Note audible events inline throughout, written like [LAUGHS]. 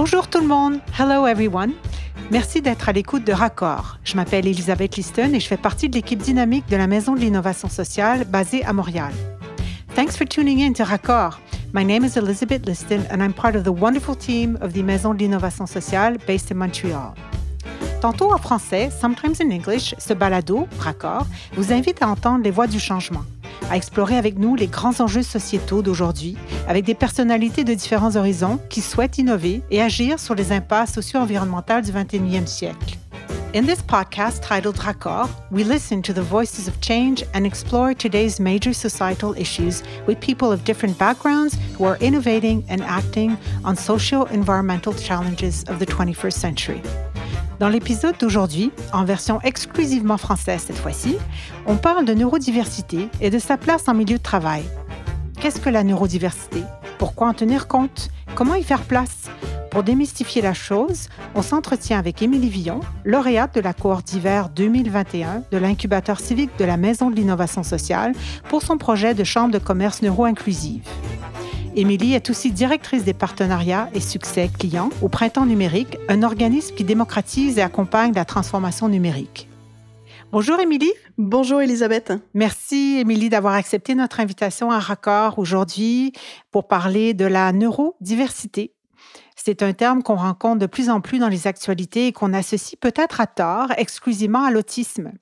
Bonjour tout le monde. Hello everyone. Merci d'être à l'écoute de Raccord. Je m'appelle Elisabeth Liston et je fais partie de l'équipe dynamique de la Maison de l'innovation sociale basée à Montréal. Thanks for tuning in to Raccord. My name is Elizabeth Liston and I'm part of the wonderful team of the Maison de l'innovation sociale based in Montreal. Tantôt en français, sometimes in English, ce balado, Raccord, vous invite à entendre les voix du changement à explorer avec nous les grands enjeux sociétaux d'aujourd'hui, avec des personnalités de différents horizons qui souhaitent innover et agir sur les impasses socio-environnementales du 21e siècle. In this podcast titled Raccord, we listen to the voices of change and explore today's major societal issues with people of different backgrounds who are innovating and acting on socio environmental challenges of the 21st century. Dans l'épisode d'aujourd'hui, en version exclusivement française cette fois-ci, on parle de neurodiversité et de sa place en milieu de travail. Qu'est-ce que la neurodiversité? Pourquoi en tenir compte? Comment y faire place? Pour démystifier la chose, on s'entretient avec Émilie Villon, lauréate de la cohorte d'hiver 2021 de l'incubateur civique de la Maison de l'innovation sociale pour son projet de chambre de commerce neuro-inclusive. Émilie est aussi directrice des partenariats et succès clients au Printemps numérique, un organisme qui démocratise et accompagne la transformation numérique. Bonjour Émilie. Bonjour Elisabeth. Merci Émilie d'avoir accepté notre invitation à Raccord aujourd'hui pour parler de la neurodiversité c'est un terme qu'on rencontre de plus en plus dans les actualités et qu'on associe peut-être à tort exclusivement à l'autisme.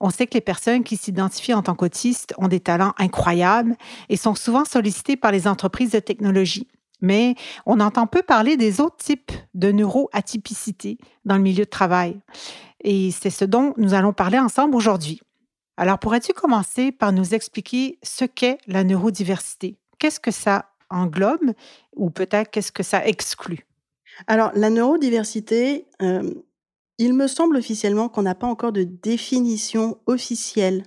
On sait que les personnes qui s'identifient en tant qu'autistes ont des talents incroyables et sont souvent sollicitées par les entreprises de technologie. Mais on entend peu parler des autres types de neuroatypicité dans le milieu de travail. Et c'est ce dont nous allons parler ensemble aujourd'hui. Alors, pourrais-tu commencer par nous expliquer ce qu'est la neurodiversité? Qu'est-ce que ça englobe ou peut-être qu'est-ce que ça exclut? Alors, la neurodiversité, il me semble officiellement qu'on n'a pas encore de définition officielle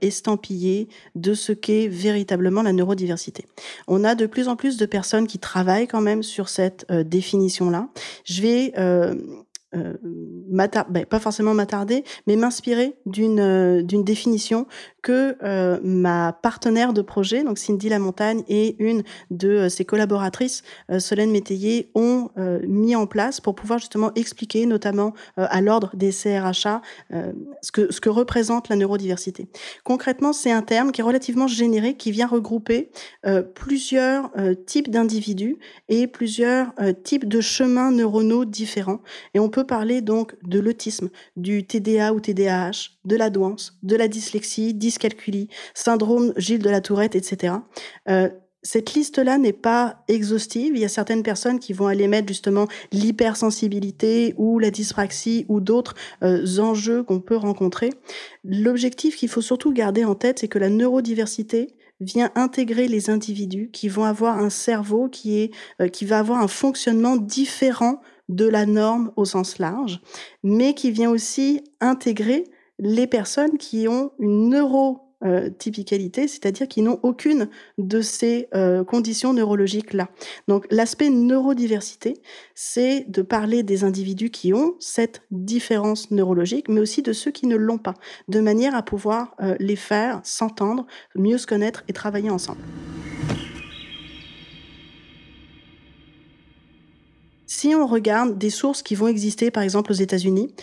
estampillée de ce qu'est véritablement la neurodiversité. On a de plus en plus de personnes qui travaillent quand même sur cette définition-là. Je vais ben, pas forcément m'attarder, mais m'inspirer d'une d'une définition que euh, ma partenaire de projet, donc Cindy Lamontagne, et une de ses collaboratrices, Solène Métayer, ont mis en place pour pouvoir justement expliquer, notamment à l'ordre des CRHA, ce que ce que représente la neurodiversité. Concrètement, c'est un terme qui est relativement générique, qui vient regrouper plusieurs types d'individus et plusieurs types de chemins neuronaux différents, et on peut parler donc de l'autisme, du TDA ou TDAH, de la douance, de la dyslexie, dyscalculie, syndrome Gilles de la Tourette, etc. Euh, cette liste-là n'est pas exhaustive. Il y a certaines personnes qui vont aller mettre justement l'hypersensibilité ou la dyspraxie ou d'autres euh, enjeux qu'on peut rencontrer. L'objectif qu'il faut surtout garder en tête, c'est que la neurodiversité vient intégrer les individus qui vont avoir un cerveau qui est euh, qui va avoir un fonctionnement différent de la norme au sens large, mais qui vient aussi intégrer les personnes qui ont une neurotypicalité, c'est-à-dire qui n'ont aucune de ces euh, conditions neurologiques-là. Donc l'aspect neurodiversité, c'est de parler des individus qui ont cette différence neurologique, mais aussi de ceux qui ne l'ont pas, de manière à pouvoir euh, les faire s'entendre, mieux se connaître et travailler ensemble. Si on regarde des sources qui vont exister, par exemple aux États-Unis,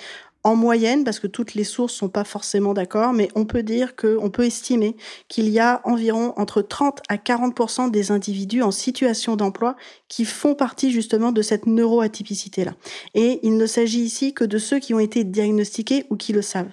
en moyenne, parce que toutes les sources sont pas forcément d'accord, mais on peut dire que, on peut estimer qu'il y a environ entre 30 à 40 des individus en situation d'emploi qui font partie justement de cette neuroatypicité-là. Et il ne s'agit ici que de ceux qui ont été diagnostiqués ou qui le savent.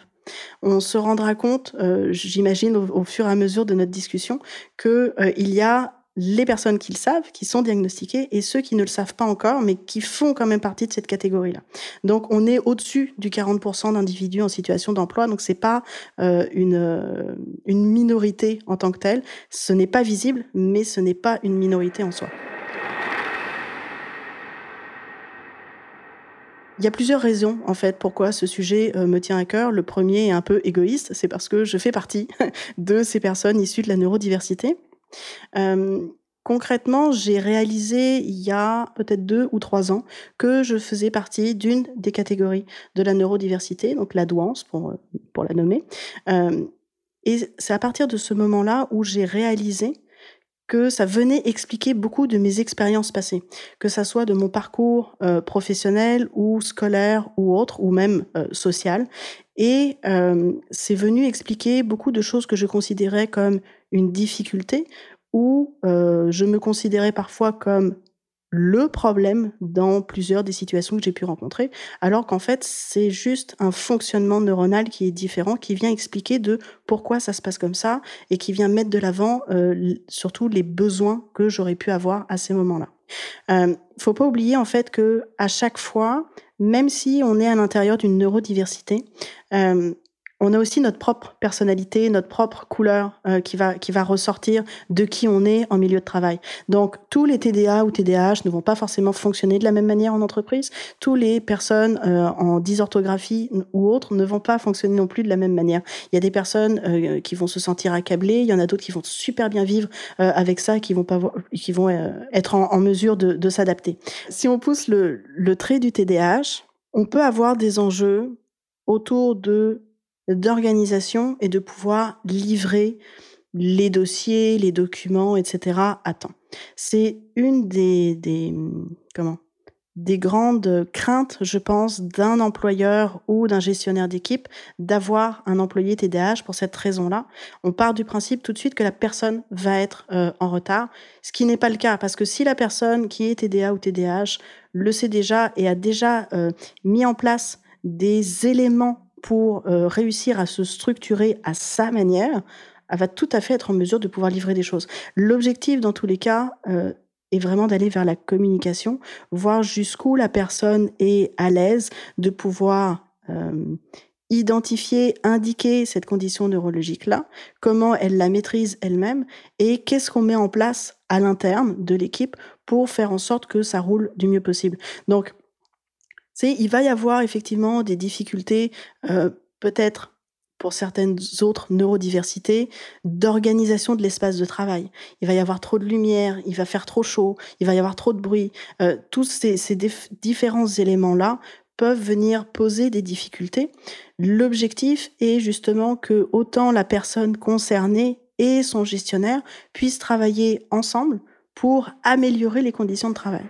On se rendra compte, euh, j'imagine, au, fur et à mesure de notre discussion, qu'il euh, y a les personnes qui le savent, qui sont diagnostiquées, et ceux qui ne le savent pas encore, mais qui font quand même partie de cette catégorie-là. Donc, on est au-dessus du 40% d'individus en situation d'emploi, donc c'est pas euh, une, euh, une minorité en tant que telle. Ce n'est pas visible, mais ce n'est pas une minorité en soi. Il y a plusieurs raisons, en fait, pourquoi ce sujet euh, me tient à cœur. Le premier est un peu égoïste, c'est parce que je fais partie [LAUGHS] de ces personnes issues de la neurodiversité. Concrètement, j'ai réalisé il y a peut-être deux ou trois ans que je faisais partie d'une des catégories de la neurodiversité, donc la douance pour, pour la nommer. Et c'est à partir de ce moment-là où j'ai réalisé que ça venait expliquer beaucoup de mes expériences passées, que ça soit de mon parcours professionnel ou scolaire ou autre, ou même social. Et c'est venu expliquer beaucoup de choses que je considérais comme une difficulté, ou je me considérais parfois comme le problème dans plusieurs des situations que j'ai pu rencontrer, alors qu'en fait, c'est juste un fonctionnement neuronal qui est différent, qui vient expliquer de pourquoi ça se passe comme ça et qui vient mettre de l'avant euh, surtout les besoins que j'aurais pu avoir à ces moments-là. Euh, faut pas oublier en fait que à chaque fois, même si on est à l'intérieur d'une neurodiversité, euh, on a aussi notre propre personnalité, notre propre couleur euh, qui va qui va ressortir de qui on est en milieu de travail. Donc tous les TDA ou TDAH ne vont pas forcément fonctionner de la même manière en entreprise. Tous les personnes euh, en dysorthographie ou autres ne vont pas fonctionner non plus de la même manière. Il y a des personnes euh, qui vont se sentir accablées, il y en a d'autres qui vont super bien vivre avec ça, qui vont pas qui vont être en, mesure de, s'adapter. Si on pousse le, le trait du TDAH, on peut avoir des enjeux autour de d'organisation et de pouvoir livrer les dossiers, les documents, etc. à temps. C'est une des, des, comment, des grandes craintes, je pense, d'un employeur ou d'un gestionnaire d'équipe d'avoir un employé TDAH pour cette raison-là. On part du principe tout de suite que la personne va être euh, en retard, ce qui n'est pas le cas, parce que si la personne qui est TDA ou TDAH le sait déjà et a déjà euh, mis en place des éléments pour euh, réussir à se structurer à sa manière, elle va tout à fait être en mesure de pouvoir livrer des choses. L'objectif, dans tous les cas, euh, est vraiment d'aller vers la communication, voir jusqu'où la personne est à l'aise de pouvoir euh, identifier, indiquer cette condition neurologique-là, comment elle la maîtrise elle-même et qu'est-ce qu'on met en place à l'interne de l'équipe pour faire en sorte que ça roule du mieux possible. Donc, il va y avoir effectivement des difficultés, euh, peut-être pour certaines autres neurodiversités, d'organisation de l'espace de travail. Il va y avoir trop de lumière, il va faire trop chaud, il va y avoir trop de bruit. Euh, tous ces, différents éléments-là peuvent venir poser des difficultés. L'objectif est justement que autant la personne concernée et son gestionnaire puissent travailler ensemble pour améliorer les conditions de travail.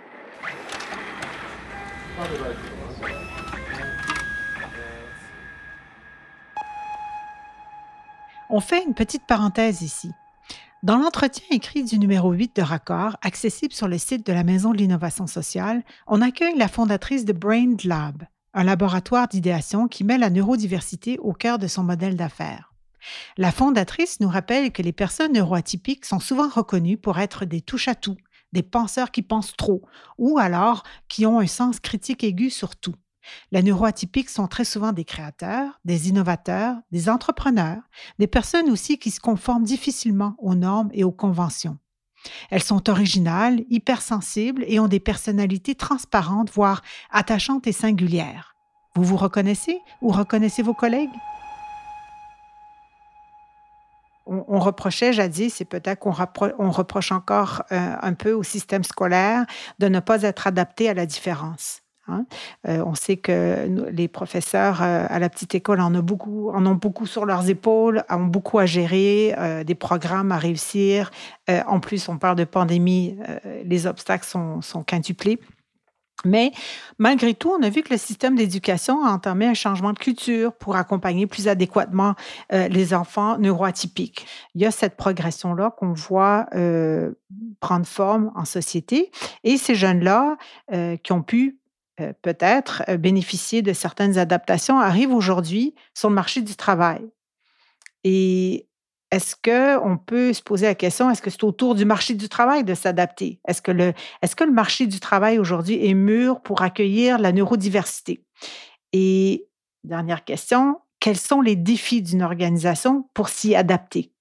On fait une petite parenthèse ici. Dans l'entretien écrit du numéro 8 de Raccord, accessible sur le site de la Maison de l'innovation sociale, on accueille la fondatrice de Brain Lab, un laboratoire d'idéation qui met la neurodiversité au cœur de son modèle d'affaires. La fondatrice nous rappelle que les personnes neuroatypiques sont souvent reconnues pour être des touche-à-tout, des penseurs qui pensent trop, ou alors qui ont un sens critique aigu sur tout. Les neuroatypiques sont très souvent des créateurs, des innovateurs, des entrepreneurs, des personnes aussi qui se conforment difficilement aux normes et aux conventions. Elles sont originales, hypersensibles et ont des personnalités transparentes, voire attachantes et singulières. Vous vous reconnaissez ou reconnaissez vos collègues? on, reprochait jadis, et peut-être qu'on reproche encore euh, un peu au système scolaire de ne pas être adapté à la différence. Hein. Euh, on sait que les professeurs euh, à la petite école en ont, beaucoup, sur leurs épaules, ont beaucoup à gérer, euh, des programmes à réussir. en plus, on parle de pandémie, les obstacles sont, sont quintuplés. Mais malgré tout, on a vu que le système d'éducation a entamé un changement de culture pour accompagner plus adéquatement les enfants neuroatypiques. Il y a cette progression-là qu'on voit prendre forme en société et ces jeunes-là qui ont pu euh, peut-être euh, bénéficier de certaines adaptations arrivent aujourd'hui sur le marché du travail. Et est-ce qu'on peut se poser la question, est-ce que c'est autour du marché du travail de s'adapter? Est-ce que, le, est-ce que le marché du travail aujourd'hui est mûr pour accueillir la neurodiversité? Et dernière question, quels sont les défis d'une organisation pour s'y adapter?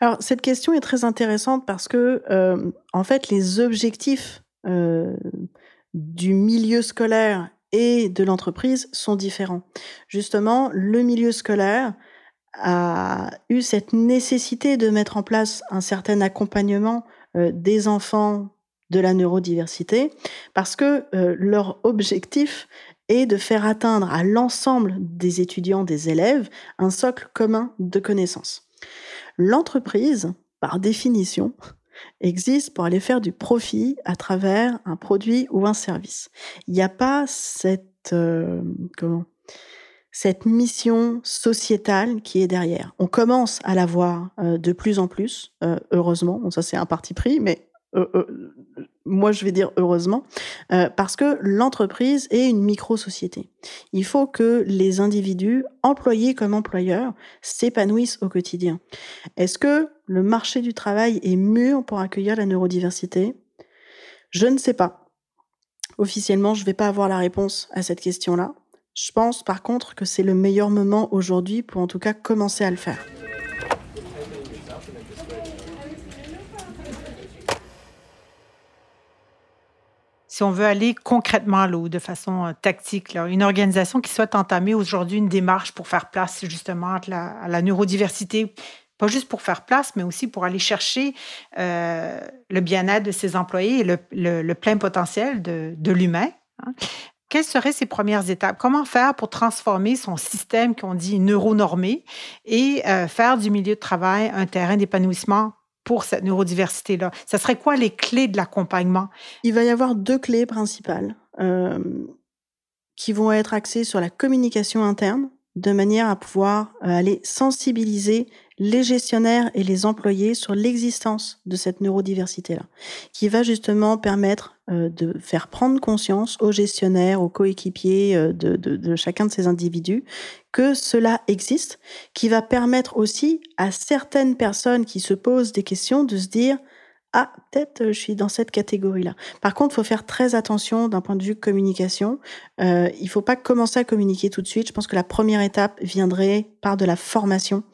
Alors, cette question est très intéressante parce que, euh, en fait, les objectifs du milieu scolaire et de l'entreprise sont différents. Justement, le milieu scolaire a eu cette nécessité de mettre en place un certain accompagnement euh, des enfants de la neurodiversité parce que euh, leur objectif est de faire atteindre à l'ensemble des étudiants, des élèves, un socle commun de connaissances. L'entreprise, par définition, existe pour aller faire du profit à travers un produit ou un service. Il n'y a pas cette euh, comment cette mission sociétale qui est derrière. On commence à la voir euh, de plus en plus, euh, heureusement. Ça c'est un parti pris, mais moi je vais dire heureusement, parce que l'entreprise est une micro-société. Il faut que les individus, employés comme employeurs, s'épanouissent au quotidien. Est-ce que le marché du travail est mûr pour accueillir la neurodiversité? Je ne sais pas. Officiellement, je ne vais pas avoir la réponse à cette question-là. Je pense par contre que c'est le meilleur moment aujourd'hui pour en tout cas commencer à le faire. On veut aller concrètement là, de façon euh, tactique, une organisation qui souhaite entamer aujourd'hui une démarche pour faire place justement à la, neurodiversité, pas juste pour faire place, mais aussi pour aller chercher euh, le bien-être de ses employés et le, plein potentiel de, l'humain. Hein. Quelles seraient ses premières étapes? Comment faire pour transformer son système qu'on dit neuronormé et euh, faire du milieu de travail un terrain d'épanouissement pour cette neurodiversité-là? Ça serait quoi les clés de l'accompagnement? Il va y avoir deux clés principales euh, qui vont être axées sur la communication interne, de manière à pouvoir euh, aller sensibiliser les gestionnaires et les employés sur l'existence de cette neurodiversité-là, qui va justement permettre de faire prendre conscience aux gestionnaires, aux coéquipiers euh, de, de, chacun de ces individus que cela existe, qui va permettre aussi à certaines personnes qui se posent des questions de se dire ah, peut-être je suis dans cette catégorie-là. Par contre, il faut faire très attention d'un point de vue communication. Euh, il ne faut pas commencer à communiquer tout de suite. Je pense que la première étape viendrait par de la formation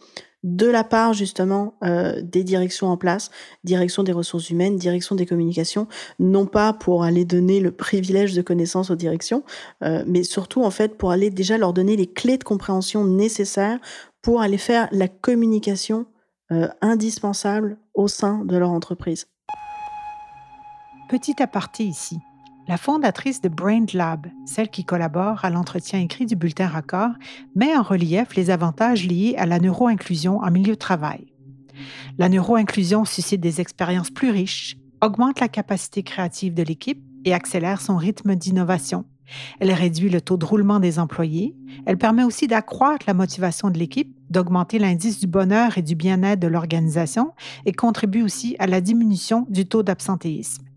de la part justement euh, des directions en place, direction des ressources humaines, direction des communications, non pas pour aller donner le privilège de connaissance aux directions, euh, mais surtout en fait pour aller déjà leur donner les clés de compréhension nécessaires pour aller faire la communication euh, indispensable au sein de leur entreprise. Petit aparté ici. La fondatrice de Brain Lab, celle qui collabore à l'entretien écrit du bulletin Raccord, met en relief les avantages liés à la neuroinclusion en milieu de travail. La neuroinclusion suscite des expériences plus riches, augmente la capacité créative de l'équipe et accélère son rythme d'innovation. Elle réduit le taux de roulement des employés. Elle permet aussi d'accroître la motivation de l'équipe, d'augmenter l'indice du bonheur et du bien-être de l'organisation et contribue aussi à la diminution du taux d'absentéisme.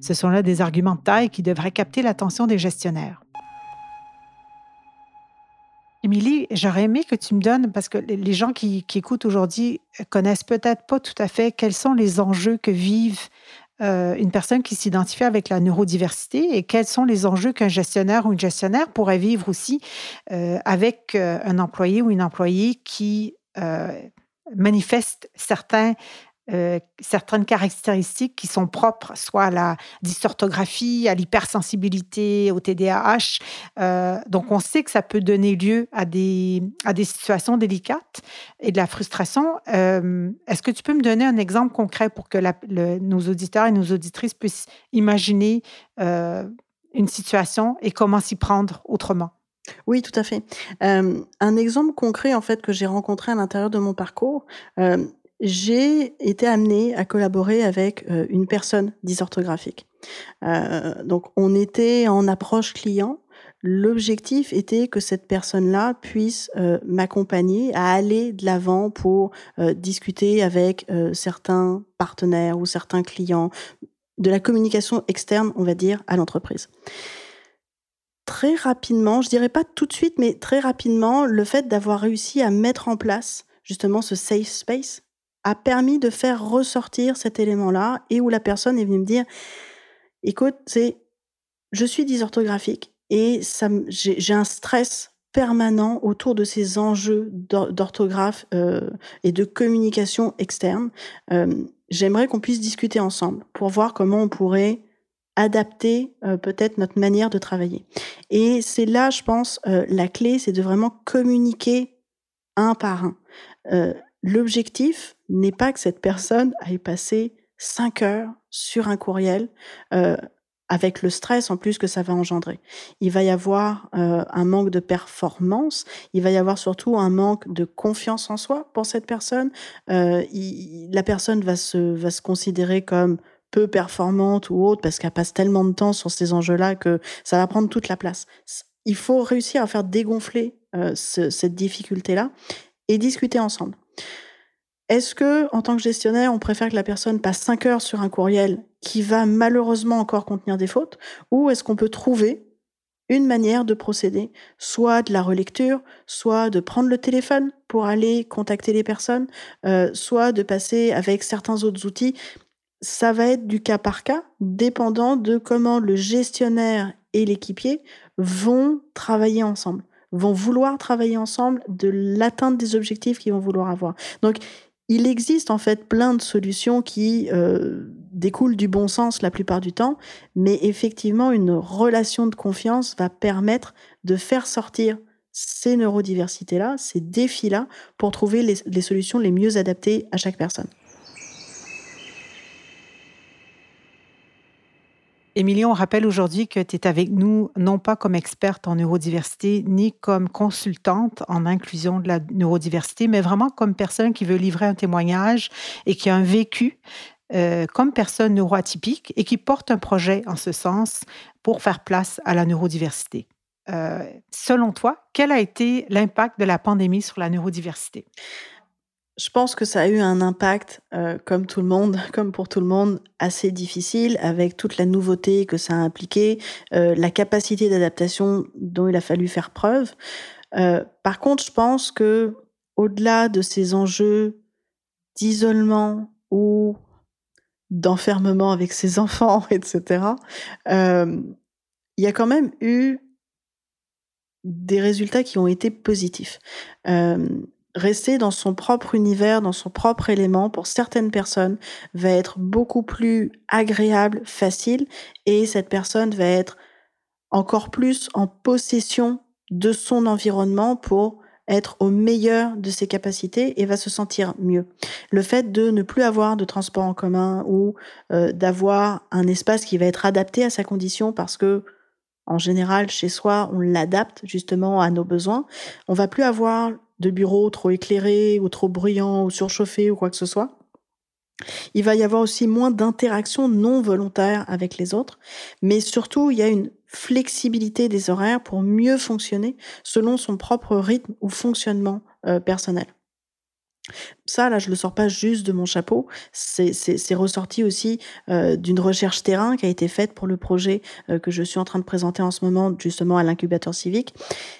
Ce sont là des arguments de taille qui devraient capter l'attention des gestionnaires. Émilie, j'aurais aimé que tu me donnes, parce que les gens qui, écoutent aujourd'hui connaissent peut-être pas tout à fait quels sont les enjeux que vivent euh, une personne qui s'identifie avec la neurodiversité et quels sont les enjeux qu'un gestionnaire ou une gestionnaire pourrait vivre aussi euh, avec euh, un employé ou une employée qui manifeste certains euh, certaines caractéristiques qui sont propres, soit à la dysorthographie, à l'hypersensibilité, au TDAH. Euh, donc, on sait que ça peut donner lieu à des, à des situations délicates et de la frustration. Euh, est-ce que tu peux me donner un exemple concret pour que nos auditeurs et nos auditrices puissent imaginer une situation et comment s'y prendre autrement? Oui, tout à fait. un exemple concret en fait que j'ai rencontré à l'intérieur de mon parcours, j'ai été amenée à collaborer avec euh, une personne dysorthographique. Euh, donc, on était en approche client. L'objectif était que cette personne-là puisse euh, m'accompagner à aller de l'avant pour discuter avec certains partenaires ou certains clients de la communication externe, on va dire, à l'entreprise très rapidement, je dirais pas tout de suite, mais très rapidement, le fait d'avoir réussi à mettre en place justement ce safe space, a permis de faire ressortir cet élément-là et où la personne est venue me dire écoute, c'est je suis dysorthographique et ça j'ai un stress permanent autour de ces enjeux d'orthographe euh, et de communication externe. Euh, j'aimerais qu'on puisse discuter ensemble pour voir comment on pourrait adapter euh, peut-être notre manière de travailler. Et c'est là, je pense, la clé, c'est de vraiment communiquer un par un. L'objectif n'est pas que cette personne aille passer cinq heures sur un courriel. Euh, avec le stress en plus que ça va engendrer. Il va y avoir euh, un manque de performance, il va y avoir surtout un manque de confiance en soi pour cette personne. Euh, la personne va se, va se considérer comme peu performante ou autre parce qu'elle passe tellement de temps sur ces enjeux-là que ça va prendre toute la place. Il faut réussir à faire dégonfler cette difficulté-là et discuter ensemble. Est-ce que, en tant que gestionnaire, on préfère que la personne passe 5 heures sur un courriel qui va malheureusement encore contenir des fautes, ou est-ce qu'on peut trouver une manière de procéder, soit de la relecture, soit de prendre le téléphone pour aller contacter les personnes, euh, soit de passer avec certains autres outils? Ça va être du cas par cas, dépendant de comment le gestionnaire et l'équipier vont travailler ensemble, vont vouloir travailler ensemble de l'atteinte des objectifs qu'ils vont vouloir avoir. Donc, il existe en fait plein de solutions qui euh, découlent du bon sens la plupart du temps, mais effectivement, une relation de confiance va permettre de faire sortir ces neurodiversités-là, ces défis-là, pour trouver les solutions les mieux adaptées à chaque personne. Émilie, on rappelle aujourd'hui que tu es avec nous non pas comme experte en neurodiversité ni comme consultante en inclusion de la neurodiversité, mais vraiment comme personne qui veut livrer un témoignage et qui a un vécu euh, comme personne neuroatypique et qui porte un projet en ce sens pour faire place à la neurodiversité. Euh, selon toi, quel a été l'impact de la pandémie sur la neurodiversité? Je pense que ça a eu un impact, euh, comme tout le monde, [LAUGHS] comme pour tout le monde, assez difficile, avec toute la nouveauté que ça a impliqué, euh, la capacité d'adaptation dont il a fallu faire preuve. Euh, par contre, je pense que au-delà de ces enjeux d'isolement ou d'enfermement avec ses [LAUGHS] enfants, etc., il y a quand même eu des résultats qui ont été positifs rester dans son propre univers, dans son propre élément, pour certaines personnes, va être beaucoup plus agréable, facile, et cette personne va être encore plus en possession de son environnement pour être au meilleur de ses capacités et va se sentir mieux. Le fait de ne plus avoir de transport en commun ou euh, d'avoir un espace qui va être adapté à sa condition parce que en général, chez soi, on l'adapte justement à nos besoins. On va plus avoir de bureaux trop éclairés ou trop bruyants ou surchauffés ou quoi que ce soit. Il va y avoir aussi moins d'interactions non volontaires avec les autres, mais surtout il y a une flexibilité des horaires pour mieux fonctionner selon son propre rythme ou fonctionnement euh, personnel. Ça, là, je le sors pas juste de mon chapeau. C'est ressorti aussi euh, d'une recherche terrain qui a été faite pour le projet euh, que je suis en train de présenter en ce moment, justement à l'incubateur civique.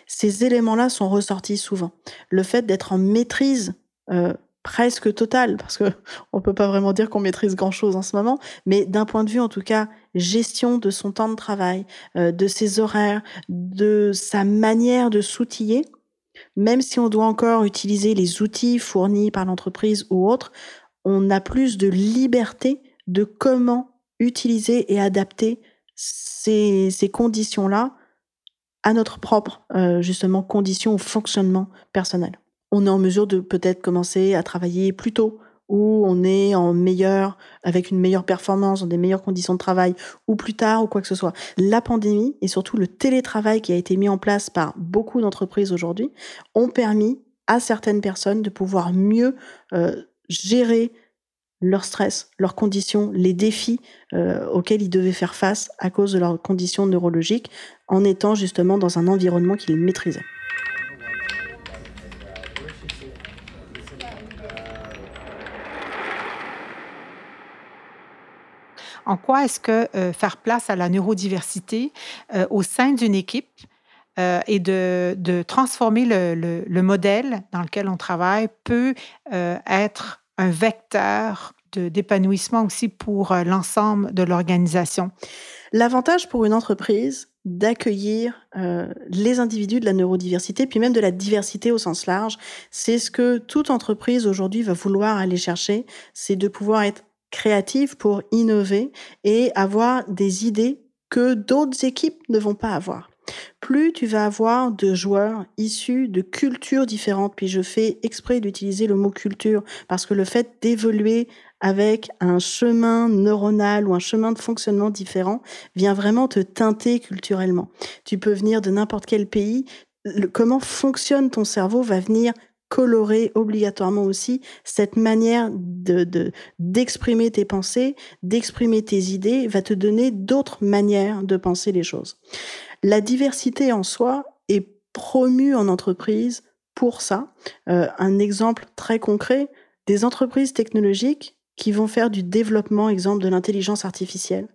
Ces éléments-là sont ressortis souvent. Le fait d'être en maîtrise euh, presque totale, parce que [LAUGHS] on peut pas vraiment dire qu'on maîtrise grand-chose en ce moment, mais d'un point de vue, en tout cas, gestion de son temps de travail, de ses horaires, de sa manière de s'outiller même si on doit encore utiliser les outils fournis par l'entreprise ou autre, on a plus de liberté de comment utiliser et adapter ces, conditions-là à notre propre, euh, justement, condition ou fonctionnement personnel. On est en mesure de peut-être commencer à travailler plus tôt, où on est en meilleur, avec une meilleure performance, dans des meilleures conditions de travail, ou plus tard, ou quoi que ce soit. La pandémie et surtout le télétravail qui a été mis en place par beaucoup d'entreprises aujourd'hui ont permis à certaines personnes de pouvoir mieux euh, gérer leur stress, leurs conditions, les défis euh, auxquels ils devaient faire face à cause de leurs conditions neurologiques, en étant justement dans un environnement qu'ils maîtrisaient. En quoi est-ce que euh, faire place à la neurodiversité euh, au sein d'une équipe euh, et de, transformer le, modèle dans lequel on travaille peut être un vecteur d'épanouissement aussi pour l'ensemble de l'organisation? L'avantage pour une entreprise d'accueillir les individus de la neurodiversité, puis même de la diversité au sens large, c'est ce que toute entreprise aujourd'hui va vouloir aller chercher, c'est de pouvoir être créative pour innover et avoir des idées que d'autres équipes ne vont pas avoir. Plus tu vas avoir de joueurs issus de cultures différentes, puis je fais exprès d'utiliser le mot culture parce que le fait d'évoluer avec un chemin neuronal ou un chemin de fonctionnement différent vient vraiment te teinter culturellement. Tu peux venir de n'importe quel pays, comment fonctionne ton cerveau va venir colorer obligatoirement aussi cette manière de d'exprimer tes pensées, d'exprimer tes idées, va te donner d'autres manières de penser les choses. La diversité en soi est promue en entreprise pour ça. Euh, un exemple très concret, des entreprises technologiques qui vont faire du développement, exemple de l'intelligence artificielle.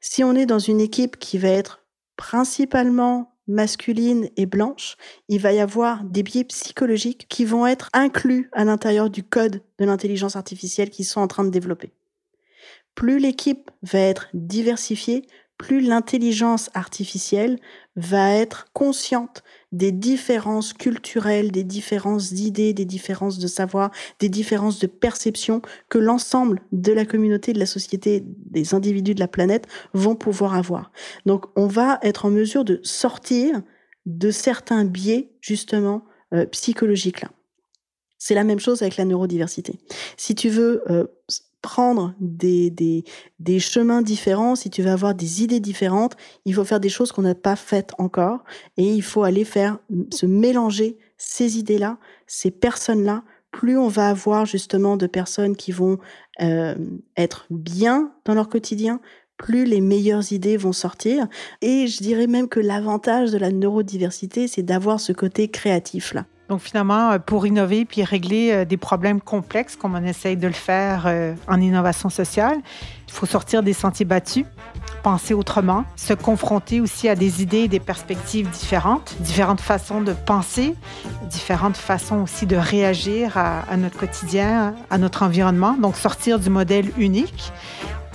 Si on est dans une équipe qui va être principalement masculine et blanche, il va y avoir des biais psychologiques qui vont être inclus à l'intérieur du code de l'intelligence artificielle qu'ils sont en train de développer. Plus l'équipe va être diversifiée, plus l'intelligence artificielle va être consciente des différences culturelles, des différences d'idées, des différences de savoir, des différences de perception que l'ensemble de la communauté, de la société, des individus de la planète vont pouvoir avoir. Donc on va être en mesure de sortir de certains biais justement euh, psychologiques. C'est la même chose avec la neurodiversité. Si tu veux euh, prendre des, des, chemins différents, si tu veux avoir des idées différentes, il faut faire des choses qu'on n'a pas faites encore et il faut aller faire, se mélanger ces idées-là, ces personnes-là. Plus on va avoir justement de personnes qui vont euh, être bien dans leur quotidien, plus les meilleures idées vont sortir. Et je dirais même que l'avantage de la neurodiversité, c'est d'avoir ce côté créatif-là. Donc finalement, euh, pour innover puis régler euh, des problèmes complexes comme on essaye de le faire euh, en innovation sociale, il faut sortir des sentiers battus, penser autrement, se confronter aussi à des idées et des perspectives différentes, différentes façons de penser, différentes façons aussi de réagir à, à notre quotidien, à notre environnement. Donc sortir du modèle unique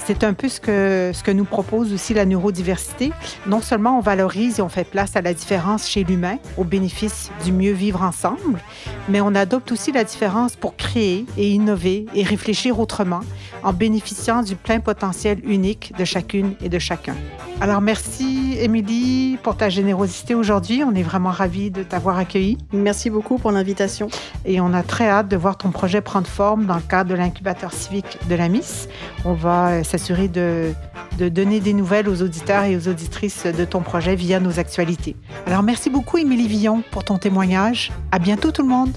c'est un peu ce que, ce que nous propose aussi la neurodiversité. Non seulement on valorise et on fait place à la différence chez l'humain au bénéfice du mieux vivre ensemble, mais on adopte aussi la différence pour créer et innover et réfléchir autrement en bénéficiant du plein potentiel unique de chacune et de chacun. Alors merci Émilie pour ta générosité aujourd'hui. On est vraiment ravis de t'avoir accueilli. Merci beaucoup pour l'invitation. Et on a très hâte de voir ton projet prendre forme dans le cadre de l'incubateur civique de la Miss. On va euh, s'assurer de, de donner des nouvelles aux auditeurs et aux auditrices de ton projet via nos actualités. Alors merci beaucoup Émilie Villon pour ton témoignage. À bientôt tout le monde.